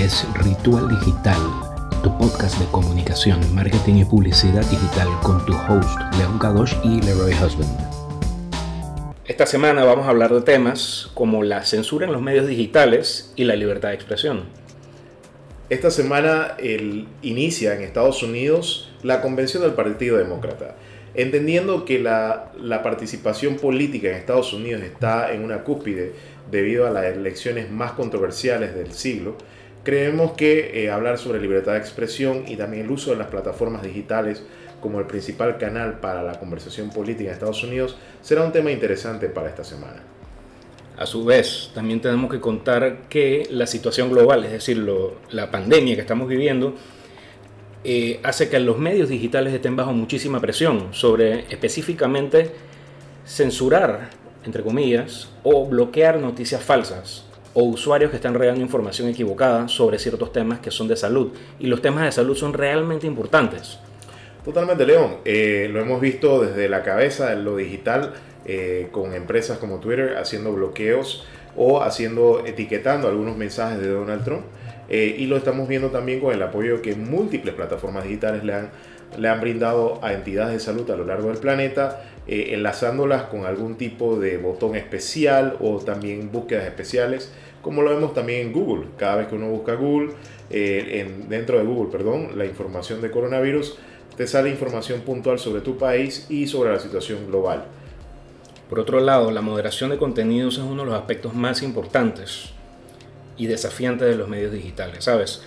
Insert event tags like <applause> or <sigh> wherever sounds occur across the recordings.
Este es Ritual Digital, tu podcast de comunicación, marketing y publicidad digital con tu host Leon Kadosh y Leroy Husband. Esta semana vamos a hablar de temas como la censura en los medios digitales y la libertad de expresión. Esta semana el, inicia en Estados Unidos la convención del Partido Demócrata. Entendiendo que la, la, participación política en Estados Unidos está en una cúspide debido a las elecciones más controversiales del siglo, creemos que eh, hablar sobre libertad de expresión y también el uso de las plataformas digitales como el principal canal para la conversación política en Estados Unidos será un tema interesante para esta semana. A su vez, también tenemos que contar que la situación global, es decir, la pandemia que estamos viviendo, eh, hace que los medios digitales estén bajo muchísima presión sobre específicamente censurar entre comillas, o bloquear noticias falsas o usuarios que están regando información equivocada sobre ciertos temas que son de salud. Y los temas de salud son realmente importantes. Totalmente, León. Eh, lo hemos visto desde la cabeza lo digital eh, con empresas como Twitter haciendo bloqueos o haciendo etiquetando algunos mensajes de Donald Trump. Eh, y lo estamos viendo también con el apoyo que múltiples plataformas digitales le han, le han brindado a entidades de salud a lo largo del planeta eh, enlazándolas con algún tipo de botón especial o también búsquedas especiales, como lo vemos también en Google. Cada vez que uno busca Google, eh, en, dentro de Google, perdón, la información de coronavirus, te sale información puntual sobre tu país y sobre la situación global. Por otro lado, la moderación de contenidos es uno de los aspectos más importantes y desafiantes de los medios digitales, ¿sabes?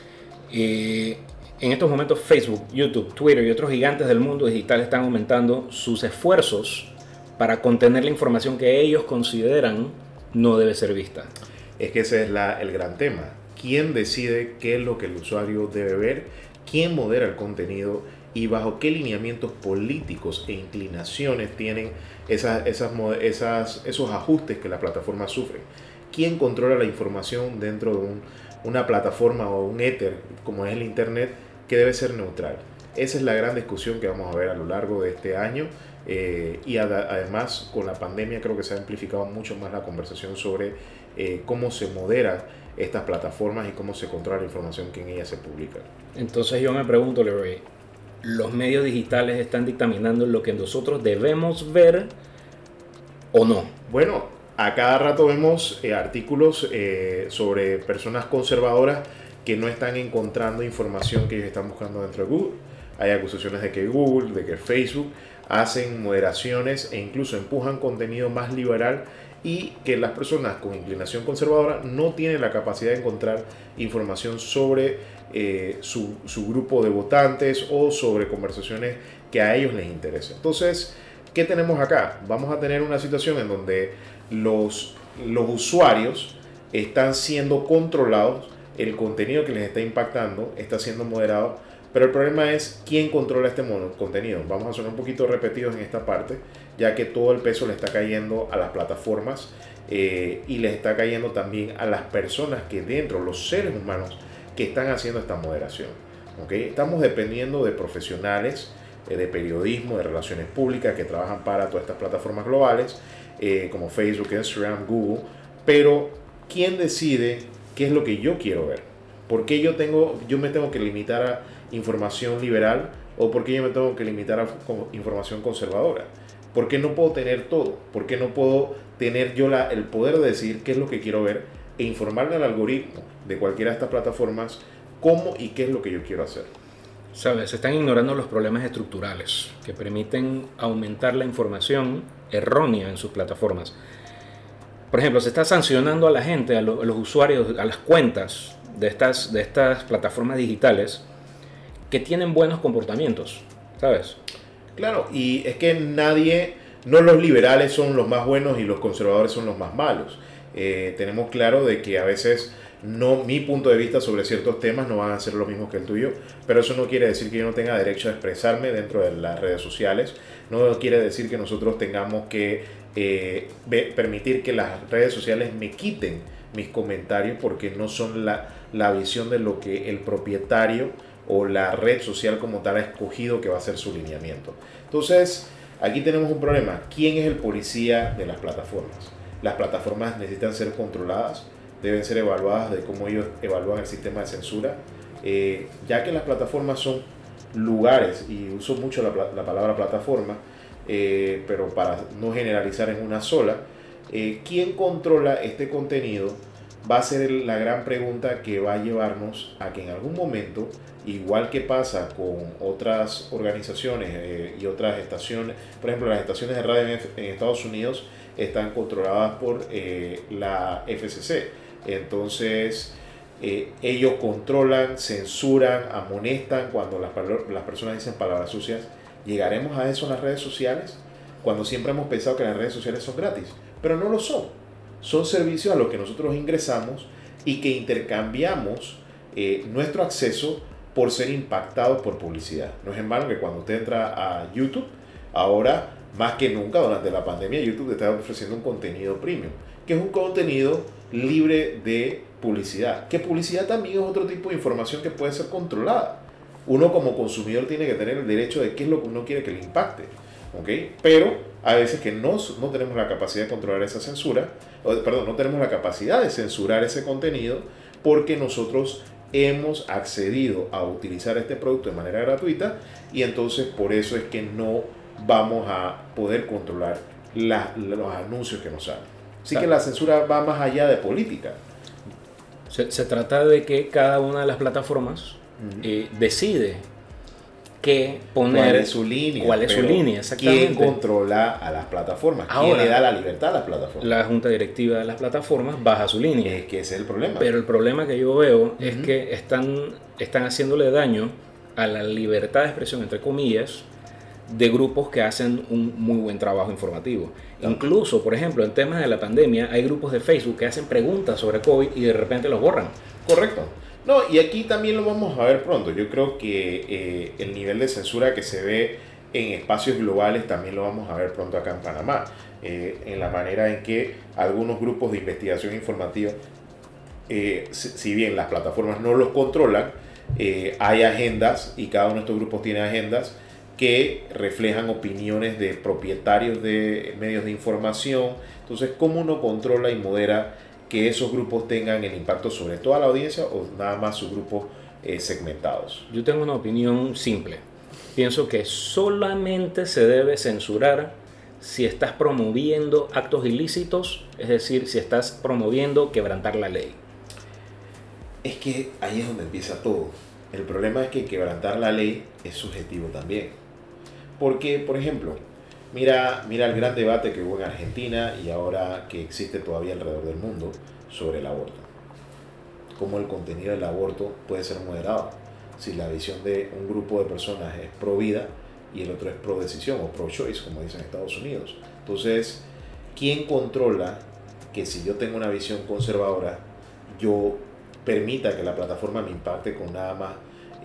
Eh, en estos momentos Facebook, YouTube, Twitter y otros gigantes del mundo digital están aumentando sus esfuerzos para contener la información que ellos consideran no debe ser vista. Es que ese es el gran tema. ¿Quién decide qué es lo que el usuario debe ver? ¿Quién modera el contenido? ¿Y bajo qué lineamientos políticos e inclinaciones tienen esos ajustes que la plataforma sufre? ¿Quién controla la información dentro de una plataforma o un éter como es el Internet? Que debe ser neutral. Esa es la gran discusión que vamos a ver a lo largo de este año eh, y además con la pandemia creo que se ha amplificado mucho más la conversación sobre eh, cómo se modera estas plataformas y cómo se controla la información que en ellas se publica. Entonces yo me pregunto, Leroy, ¿los medios digitales están dictaminando lo que nosotros debemos ver o no? Bueno, a cada rato vemos eh, artículos sobre personas conservadoras que no están encontrando información que ellos están buscando dentro de Google. Hay acusaciones de que Google, de que Facebook hacen moderaciones e incluso empujan contenido más liberal y que las personas con inclinación conservadora no tienen la capacidad de encontrar información sobre eh, su, su, grupo de votantes o sobre conversaciones que a ellos les interesen. Entonces, ¿qué tenemos acá? Vamos a tener una situación en donde los, los usuarios están siendo controlados el contenido que les está impactando está siendo moderado, pero el problema es quién controla este contenido. Vamos a sonar un poquito repetidos en esta parte, ya que todo el peso le está cayendo a las plataformas eh, y les está cayendo también a las personas que dentro, los seres humanos, que están haciendo esta moderación. Estamos dependiendo de profesionales eh, de periodismo, de relaciones públicas que trabajan para todas estas plataformas globales, eh, como Facebook, Instagram, Google, pero ¿quién decide qué es lo que yo quiero ver. ¿Por qué yo, tengo, yo me tengo que limitar a información liberal o por qué yo me tengo que limitar a información conservadora? ¿Por qué no puedo tener todo? ¿Por qué no puedo tener yo la, el poder de decir qué es lo que quiero ver e informarle al algoritmo de cualquiera de estas plataformas cómo y qué es lo que yo quiero hacer? Sabes, se están ignorando los problemas estructurales que permiten aumentar la información errónea en sus plataformas. Por ejemplo, se está sancionando a la gente, a, los usuarios, a las cuentas de estas, de estas plataformas digitales que tienen buenos comportamientos, ¿sabes? Claro, y es que nadie, no los liberales son los más buenos y los conservadores son los más malos. Eh, tenemos claro de que a veces no mi punto de vista sobre ciertos temas no van a ser lo mismo que el tuyo, pero eso no quiere decir que yo no tenga derecho a expresarme dentro de las redes sociales, no quiere decir que nosotros tengamos que eh, permitir que las redes sociales me quiten mis comentarios porque no son la, la visión de lo que el propietario o la red social como tal ha escogido que va a ser su lineamiento. Entonces, aquí tenemos un problema. ¿Quién es el policía de las plataformas? Las plataformas necesitan ser controladas deben ser evaluadas de cómo ellos evalúan el sistema de censura, eh, ya que las plataformas son lugares, y uso mucho la, la palabra plataforma, eh, pero para no generalizar en una sola, eh, ¿quién controla este contenido? Va a ser la gran pregunta que va a llevarnos a que en algún momento, igual que pasa con otras organizaciones eh, y otras estaciones, por ejemplo, las estaciones de radio en, Estados Unidos están controladas por la FCC. Entonces, ellos controlan, censuran, amonestan cuando las, las personas dicen palabras sucias ¿Llegaremos a eso en las redes sociales? Cuando siempre hemos pensado que las redes sociales son gratis, pero no lo son. Son servicios a los que nosotros ingresamos y que intercambiamos eh, nuestro acceso por ser impactados por publicidad. No es en vano que cuando usted entra a YouTube, ahora más que nunca durante la pandemia, YouTube te está ofreciendo un contenido premium, que es un contenido libre de publicidad. Que publicidad también es otro tipo de información que puede ser controlada uno como consumidor tiene que tener el derecho de qué es lo que uno quiere que le impacte. ¿okay? Pero a veces que no, no tenemos la capacidad de controlar esa censura, perdón, no tenemos la capacidad de censurar ese contenido porque nosotros hemos accedido a utilizar este producto de manera gratuita y entonces por eso es que no vamos a poder controlar los anuncios que nos salen. Así que la censura va más allá de política. Se, se, trata de que cada una de las plataformas eh, decide qué poner. ¿Cuál es su línea? ¿Cuál es su línea? Exactamente. ¿Quién controla a las plataformas? ¿Quién le da la libertad a las plataformas? La junta directiva de las plataformas baja su línea. Es que ese es el problema. Pero el problema que yo veo es que están, están haciéndole daño a la libertad de expresión, entre comillas, de grupos que hacen un muy buen trabajo informativo. Incluso, por ejemplo, en temas de la pandemia, hay grupos de Facebook que hacen preguntas sobre COVID y de repente los borran. Correcto. No, y aquí también lo vamos a ver pronto. Yo creo que eh, el nivel de censura que se ve en espacios globales también lo vamos a ver pronto acá en Panamá. Eh, en la manera en que algunos grupos de investigación informativa, eh, si bien las plataformas no los controlan, hay agendas y cada uno de estos grupos tiene agendas que reflejan opiniones de propietarios de medios de información. Entonces, ¿cómo uno controla y modera que esos grupos tengan el impacto sobre toda la audiencia o nada más sus grupos eh, segmentados? Yo tengo una opinión simple. Pienso que solamente se debe censurar si estás promoviendo actos ilícitos, es decir, si estás promoviendo quebrantar la ley. Es que ahí es donde empieza todo. El problema es que quebrantar la ley es subjetivo también. Porque, por ejemplo, Mira, mira el gran debate que hubo en Argentina y ahora que existe todavía alrededor del mundo sobre el aborto. Cómo el contenido del aborto puede ser moderado. Si la visión de un grupo de personas es pro vida y el otro es pro decisión o pro choice, como dicen en Estados Unidos. Entonces, ¿quién controla que si yo tengo una visión conservadora, yo permita que la plataforma me impacte con nada más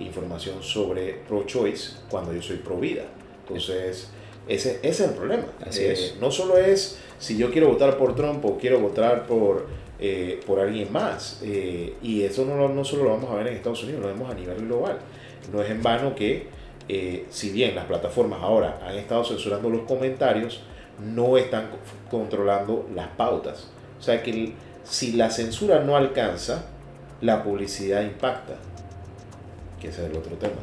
información sobre pro choice cuando yo soy pro vida? Entonces, ese, es el problema. Eh, no solo es si yo quiero votar por Trump o quiero votar por, eh, por alguien más. Eh, y eso no, no solo lo vamos a ver en Estados Unidos, lo vemos a nivel global. No es en vano que, si bien las plataformas ahora han estado censurando los comentarios, no están controlando las pautas. O sea que si la censura no alcanza, la publicidad impacta. Que ese es el otro tema.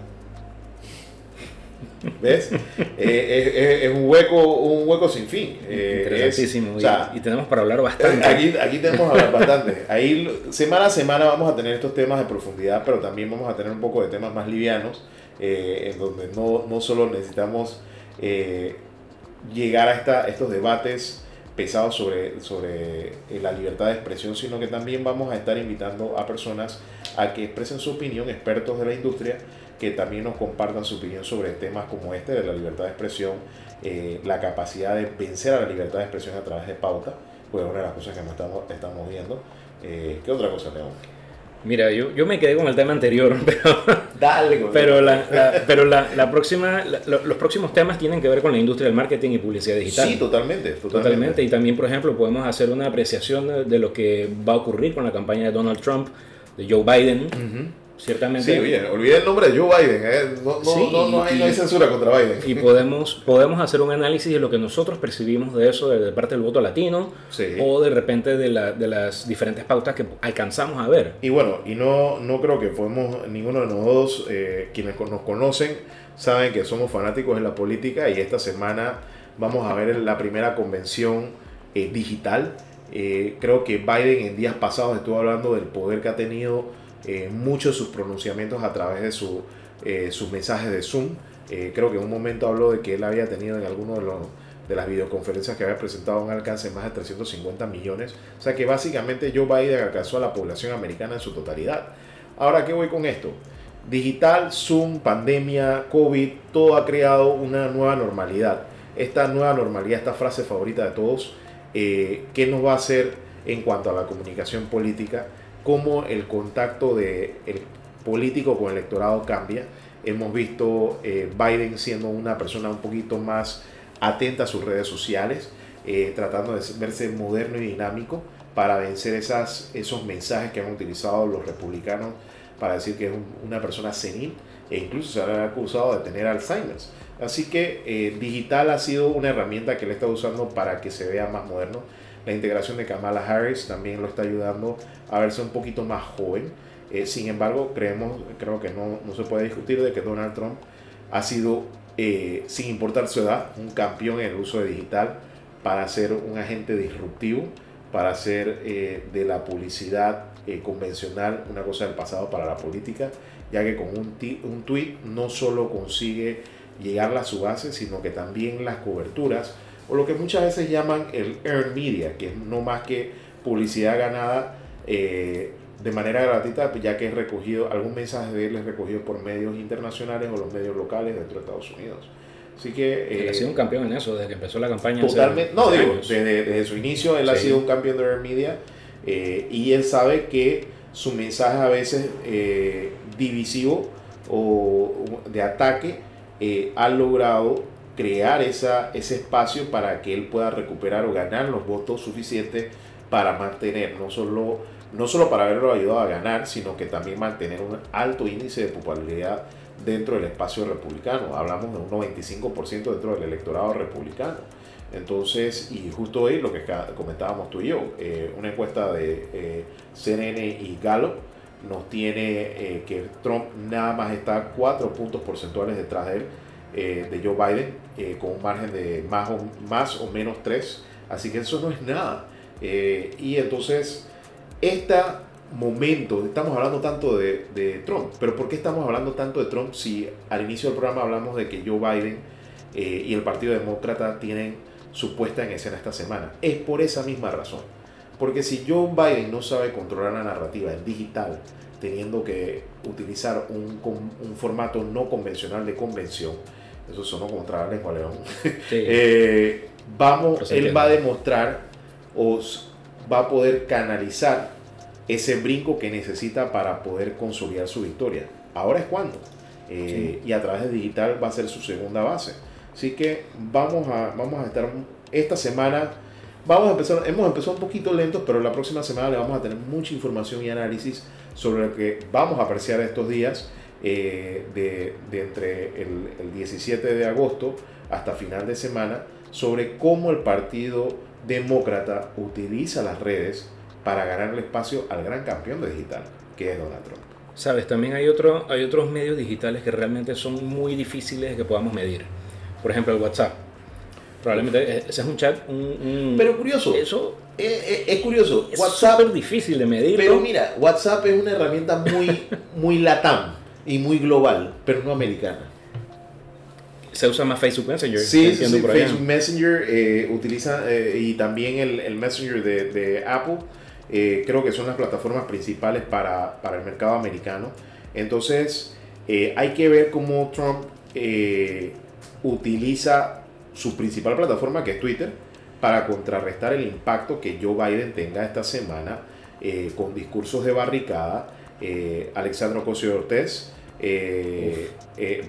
¿Ves? Eh, es, un, hueco, un hueco sin fin. Eh, Interesantísimo. y, tenemos para hablar bastante. Aquí, aquí tenemos para hablar bastante. Ahí semana a semana vamos a tener estos temas de profundidad, pero también vamos a tener un poco de temas más livianos, eh, en donde no, no solo necesitamos llegar a esta, estos debates pesados sobre, sobre la libertad de expresión, sino que también vamos a estar invitando a personas a que expresen su opinión, expertos de la industria, que también nos compartan su opinión sobre temas como este de la libertad de expresión, eh, la capacidad de vencer a la libertad de expresión a través de pauta, pues es una de las cosas que nos estamos, estamos viendo. Eh, ¿Qué otra cosa, León? Mira, yo, yo me quedé con el tema anterior, <laughs> pero, Dale, pero, la, pero la, la próxima, los próximos temas tienen que ver con la industria del marketing y publicidad digital. Sí, totalmente, totalmente. Y también, por ejemplo, podemos hacer una apreciación de, lo que va a ocurrir con la campaña de Donald Trump, de Joe Biden ciertamente. Sí, el nombre de Joe Biden. ¿eh? No, no, no, hay, censura contra Biden. Y podemos, podemos hacer un análisis de lo que nosotros percibimos de eso, de, parte del voto latino, o de repente de, la, de las diferentes pautas que alcanzamos a ver. Y bueno, y no, no creo que podemos, ninguno de nosotros, eh, quienes nos conocen, saben que somos fanáticos de la política y esta semana vamos a ver la primera convención eh, digital. Eh, creo que Biden en días pasados estuvo hablando del poder que ha tenido eh, muchos de sus pronunciamientos a través de su, sus mensajes de Zoom. creo que en un momento habló de que él había tenido en alguno de, los, de las videoconferencias que había presentado un alcance de más de 350 millones. O sea que básicamente Joe Biden alcanzó a la población americana en su totalidad. Ahora, ¿qué voy con esto? Digital, Zoom, pandemia, COVID, todo ha creado una nueva normalidad. Esta nueva normalidad, esta frase favorita de todos, eh, ¿qué nos va a hacer en cuanto a la comunicación política? ¿Cómo el contacto del político con el electorado cambia? Hemos visto eh, Biden siendo una persona un poquito más atenta a sus redes sociales, eh, tratando de verse moderno y dinámico para vencer esas, esos mensajes que han utilizado los republicanos para decir que es una persona senil e incluso se ha acusado de tener Alzheimer. Así que eh, digital ha sido una herramienta que le está usando para que se vea más moderno. La integración de Kamala Harris también lo está ayudando a verse un poquito más joven. Eh, sin embargo, creemos, creo que no, no, se puede discutir de que Donald Trump ha sido, eh, sin importar su edad, un campeón en el uso de digital para ser un agente disruptivo, para hacer de la publicidad eh, convencional, una cosa del pasado para la política, ya que con un, un tweet no solo consigue llegar a su base, sino que también las coberturas, o lo que muchas veces llaman el earned media, que es no más que publicidad ganada eh, de manera gratuita, ya que es recogido, algún mensaje de él es recogido por medios internacionales o los medios locales dentro de Estados Unidos. Así que... ha sido un campeón en eso desde que empezó la campaña. Totalmente. no, digo, desde, su inicio él ha sido un campeón de earned media eh, y él sabe que su mensaje a veces eh, divisivo o de ataque eh, ha logrado crear esa, ese espacio para que él pueda recuperar o ganar los votos suficientes para mantener, no solo, no solo para haberlo ayudado a ganar, sino que también mantener un alto índice de popularidad dentro del espacio republicano. Hablamos de un 95% dentro del electorado republicano. Entonces, y justo hoy lo que comentábamos tú y yo, eh, una encuesta de eh, CNN y Gallup nos tiene eh, que Trump nada más está cuatro puntos porcentuales detrás de él, de Joe Biden, con un margen de más o, más o menos tres. Así que eso no es nada. y entonces, este momento, estamos hablando tanto de, de, Trump, pero ¿por qué estamos hablando tanto de Trump si al inicio del programa hablamos de que Joe Biden y el Partido Demócrata tienen su puesta en escena esta semana. Es por esa misma razón. Porque si Joe Biden no sabe controlar la narrativa en digital, teniendo que utilizar un, un formato no convencional de convención, eso sonó como trabajar lengua león, <laughs> eh, vamos, él va a demostrar o va a poder canalizar ese brinco que necesita para poder consolidar su victoria. Ahora es cuando. Eh, y a través de digital va a ser su segunda base. Así que vamos a, vamos a estar esta semana, vamos a empezar, hemos empezado un poquito lentos, pero la próxima semana le vamos a tener mucha información y análisis sobre lo que vamos a apreciar estos días eh, de, de, entre el, el 17 de agosto hasta final de semana sobre cómo el Partido Demócrata utiliza las redes para ganar el espacio al gran campeón de digital, que es Donald Trump. Sabes, también hay, otro, hay otros medios digitales que realmente son muy difíciles de que podamos medir por ejemplo, el WhatsApp. Probablemente ese es un chat. pero curioso. Eso es, curioso. Es WhatsApp es difícil de medir. Pero mira, WhatsApp es una herramienta muy, <laughs> muy latam y muy global, pero no americana. Se usa más Facebook Messenger. Sí, sí, Facebook Messenger eh, utiliza eh, y también el, el Messenger de, de Apple. Eh, creo que son las plataformas principales para, para el mercado americano. Entonces, hay que ver cómo Trump utiliza su principal plataforma, que es Twitter, para contrarrestar el impacto que Joe Biden tenga esta semana eh, con discursos de barricada. Eh, Alexandro Ocasio Ortiz eh,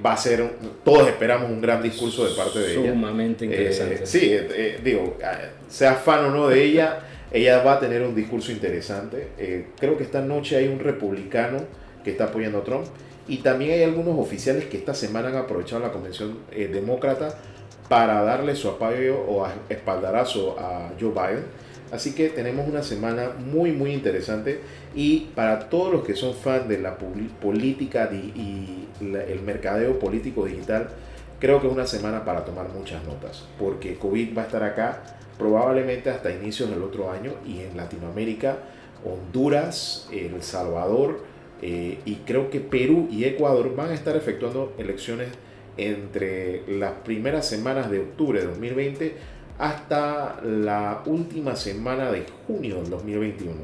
va a ser, todos esperamos un gran discurso de parte de ella. Sumamente interesante. sí, digo, sea fan o no de ella, ella va a tener un discurso interesante. creo que esta noche hay un republicano que está apoyando a Trump. Y también hay algunos oficiales que esta semana han aprovechado la convención eh, demócrata para darle su apoyo o espaldarazo a Joe Biden. Así que tenemos una semana muy muy interesante y para todos los que son fans de la política y el mercadeo político digital, creo que es una semana para tomar muchas notas, porque COVID va a estar acá probablemente hasta inicios del otro año y en Latinoamérica, Honduras, El Salvador eh, y creo que Perú y Ecuador van a estar efectuando elecciones entre las primeras semanas de octubre de 2020 hasta la última semana de junio del 2021.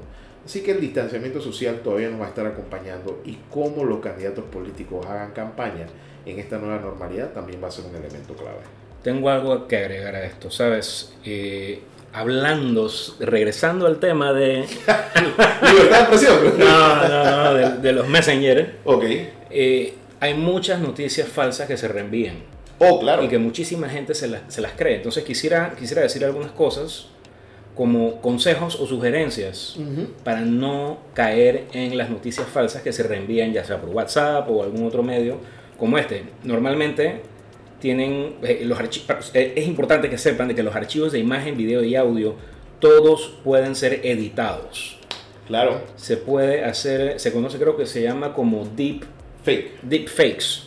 Así que el distanciamiento social todavía nos va a estar acompañando y cómo los candidatos políticos hagan campaña en esta nueva normalidad también va a ser un elemento clave. Tengo algo que agregar a esto, ¿sabes? Eh, hablando, regresando al tema de... <laughs> Libertad de expresión. no, no, no, de, los messengers. Ok. Eh, hay muchas noticias falsas que se reenvían. Oh, claro. Y que muchísima gente se, se las cree. Entonces quisiera, quisiera decir algunas cosas como consejos o sugerencias para no caer en las noticias falsas que se reenvían ya sea por WhatsApp o algún otro medio como este. Normalmente tienen eh, los eh, es importante que sepan de que los archivos de imagen, video y audio todos pueden ser editados. Claro. Se puede hacer, se conoce creo que se llama como deep fake. Deep fakes.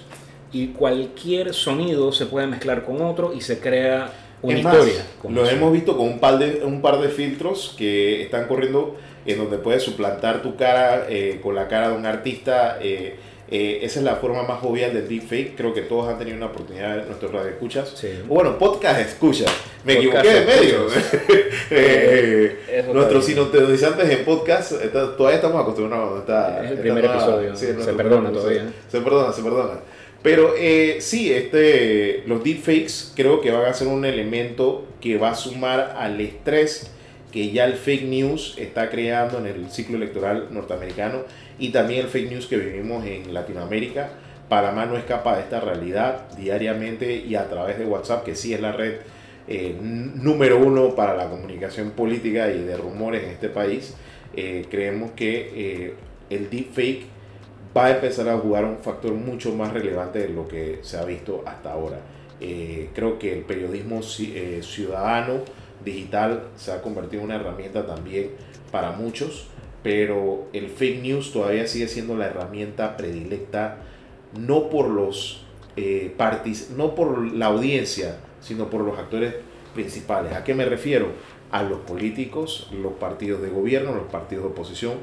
Y cualquier sonido se puede mezclar con otro y se crea una historia. Lo hemos visto con un par, de, un par de filtros que están corriendo en donde puedes suplantar tu cara eh, con la cara de un artista. Eh, esa es la forma más jovial del deepfake. Creo que todos han tenido una oportunidad nuestros radio escuchas. bueno, podcast escucha. Me equivoqué de medio. <laughs> eh, nuestros sintonizantes en podcast, todavía estamos acostumbrados. Está, es el primer episodio. se perdona todavía. Se perdona, se perdona. Pero eh, sí, este, los deepfakes creo que van a ser un elemento que va a sumar al estrés que ya el fake news está creando en el ciclo electoral norteamericano y también el fake news que vivimos en Latinoamérica. Panamá no escapa de esta realidad diariamente y a través de WhatsApp, que sí es la red eh, número uno para la comunicación política y de rumores en este país. Eh, creemos que eh, el deepfake va a empezar a jugar un factor mucho más relevante de lo que se ha visto hasta ahora. creo que el periodismo ciudadano digital se ha convertido en una herramienta también para muchos, pero el fake news todavía sigue siendo la herramienta predilecta no por los eh, no por la audiencia, sino por los actores principales. ¿A qué me refiero? A los políticos, los partidos de gobierno, los partidos de oposición,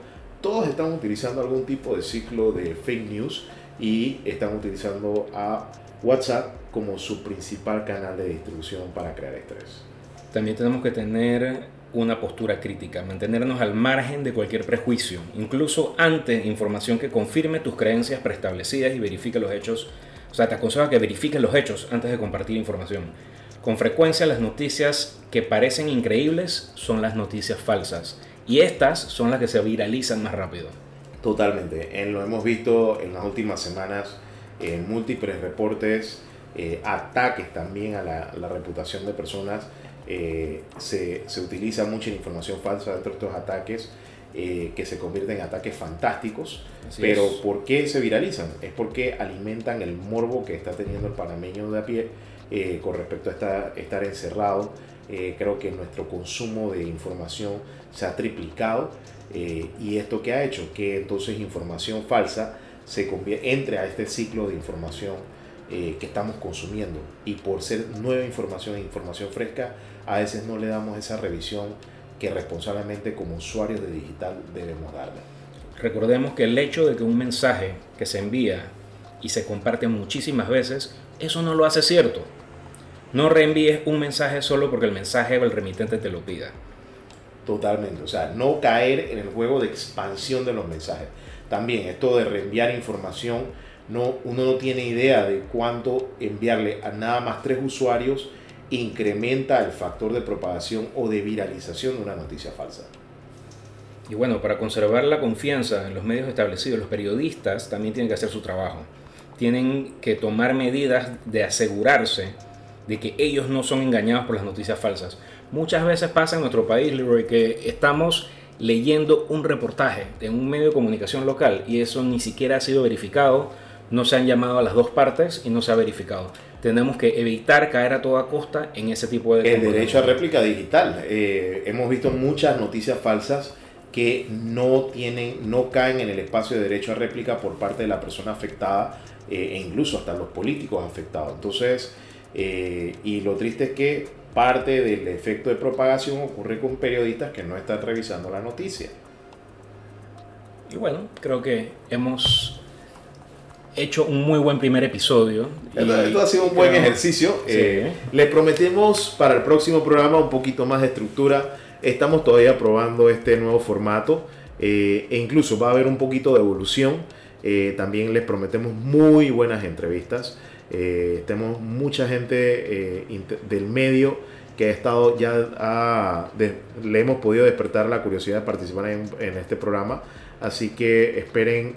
todos están utilizando algún tipo de ciclo de fake news y están utilizando a WhatsApp como su principal canal de distribución para crear estrés también tenemos que tener una postura crítica, mantenernos al margen de cualquier prejuicio, incluso ante información que confirme tus creencias preestablecidas y verifique los hechos. O sea, te aconsejo que verifiques los hechos antes de compartir información. Con frecuencia las noticias que parecen increíbles son las noticias falsas y estas son las que se viralizan más rápido. Totalmente, lo hemos visto en las últimas semanas en múltiples reportes, eh, ataques también a la reputación de personas eh, se, se, utiliza mucha información falsa dentro de estos ataques eh, que se convierten en ataques fantásticos. pero ¿por qué se viralizan? Es porque alimentan el morbo que está teniendo el panameño de a pie eh, con respecto a estar, estar encerrado. creo que nuestro consumo de información se ha triplicado y esto que ha hecho que entonces información falsa se entre a este ciclo de información que estamos consumiendo y por ser nueva información e información fresca a veces no le damos esa revisión que responsablemente como usuarios de digital debemos darle. Recordemos que el hecho de que un mensaje que se envía y se comparte muchísimas veces, eso no lo hace cierto. No reenvíes un mensaje solo porque el mensaje o el remitente te lo pida. Totalmente, o sea, no caer en el juego de expansión de los mensajes. También esto de reenviar información, no, uno no tiene idea de cuánto enviarle a nada más tres usuarios incrementa el factor de propagación o de viralización de una noticia falsa. Y bueno, para conservar la confianza en los medios establecidos, los periodistas también tienen que hacer su trabajo. Tienen que tomar medidas de asegurarse de que ellos no son engañados por las noticias falsas. Muchas veces pasa en nuestro país, Leroy, que estamos leyendo un reportaje de un medio de comunicación local y eso ni siquiera ha sido verificado, no se han llamado a las dos partes y no se ha verificado. Tenemos que evitar caer a toda costa en ese tipo de... El derecho a réplica digital. Eh, hemos visto muchas noticias falsas que no tienen, no caen en el espacio de derecho a réplica por parte de la persona afectada eh, e incluso hasta los políticos afectados. Entonces, eh, y lo triste es que parte del efecto de propagación ocurre con periodistas que no están revisando la noticia. Y bueno, creo que hemos hecho un muy buen primer episodio. Esto, ha sido un buen ejercicio. Eh, les prometemos para el próximo programa un poquito más de estructura. Estamos todavía probando este nuevo formato eh, e incluso va a haber un poquito de evolución. Eh, también les prometemos muy buenas entrevistas. tenemos mucha gente del medio que ha estado ya le hemos podido despertar la curiosidad de participar en, en este programa. Así que esperen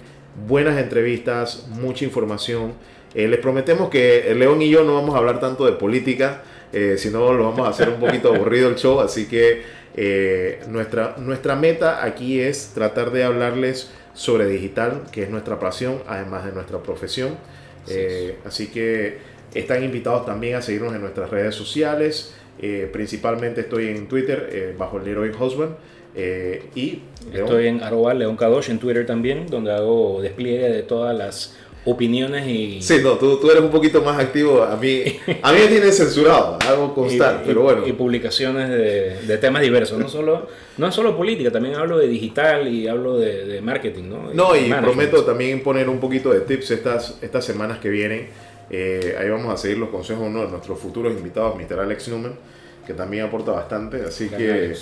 buenas entrevistas, mucha información. Eh, les prometemos que León y yo no vamos a hablar tanto de política, eh, sino lo vamos a hacer un poquito aburrido el show, así que eh, nuestra, nuestra meta aquí es tratar de hablarles sobre digital, que es nuestra pasión, además de nuestra profesión. así que están invitados también a seguirnos en nuestras redes sociales. principalmente estoy en Twitter bajo el Leroy Husband. Eh, y Estoy en arroba León Kadosh en Twitter también, donde hago despliegue de todas las opiniones y... Sí, no, tú, tú eres un poquito más activo. A mí, a mí me tienes censurado, algo constante, <laughs> pero bueno. Y publicaciones de, de, temas diversos, no solo, no solo política, también hablo de digital y hablo de, de marketing, ¿no? No, y prometo también poner un poquito de tips estas, estas semanas que vienen. Eh, ahí vamos a seguir los consejos de uno de nuestros futuros invitados, Mr. Alex Newman, que también aporta bastante, así que...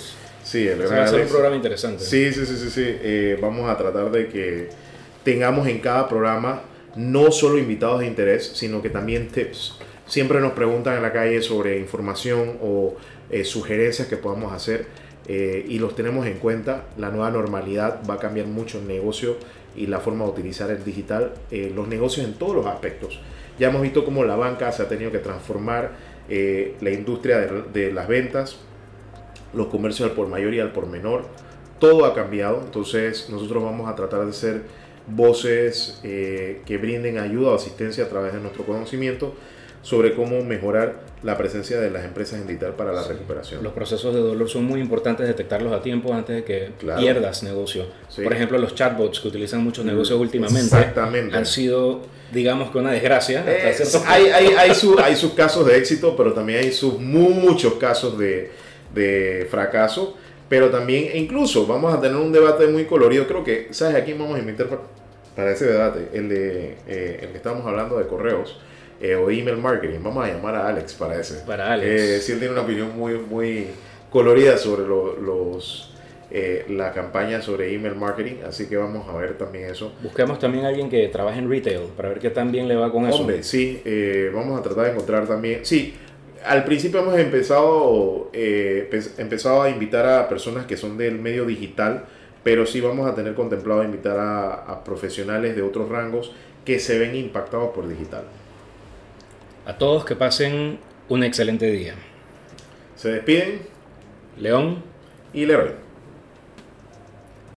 Sí, el va a ser un programa interesante. Sí, sí, sí, sí. sí. Eh, vamos a tratar de que tengamos en cada programa no solo invitados de interés, sino que también tips. Siempre nos preguntan en la calle sobre información o eh, sugerencias que podamos hacer eh, y los tenemos en cuenta. La nueva normalidad va a cambiar mucho el negocio y la forma de utilizar el digital, los negocios en todos los aspectos. Ya hemos visto cómo la banca se ha tenido que transformar, la industria de, de las ventas, los comercios al por mayor y al por menor. Todo ha cambiado, entonces nosotros vamos a tratar de ser voces eh, que brinden ayuda o asistencia a través de nuestro conocimiento sobre cómo mejorar la presencia de las empresas en digital para la recuperación. Los procesos de dolor son muy importantes detectarlos a tiempo antes de que pierdas negocio. Por ejemplo, los chatbots que utilizan muchos negocios últimamente han sido, digamos que una desgracia. Eh, hay, hay, hay, hay sus casos de éxito, pero también hay sus muchos casos de, de fracaso, pero también, e incluso vamos a tener un debate muy colorido. Creo que, ¿sabes a quién vamos a invitar para, ese debate? El, de, eh, el que estamos hablando de correos eh, o email marketing. Vamos a llamar a Alex para ese. Para Alex. Eh, si él tiene una opinión muy, muy colorida sobre los la campaña sobre email marketing, así que vamos a ver también eso. Busquemos también a alguien que trabaje en retail para ver qué tan bien le va con eso. Hombre, sí, vamos a tratar de encontrar también, sí, al principio hemos empezado, eh, empezado a invitar a personas que son del medio digital, pero sí vamos a tener contemplado invitar a, profesionales de otros rangos que se ven impactados por digital. A todos que pasen un excelente día. Se despiden León y Leroy.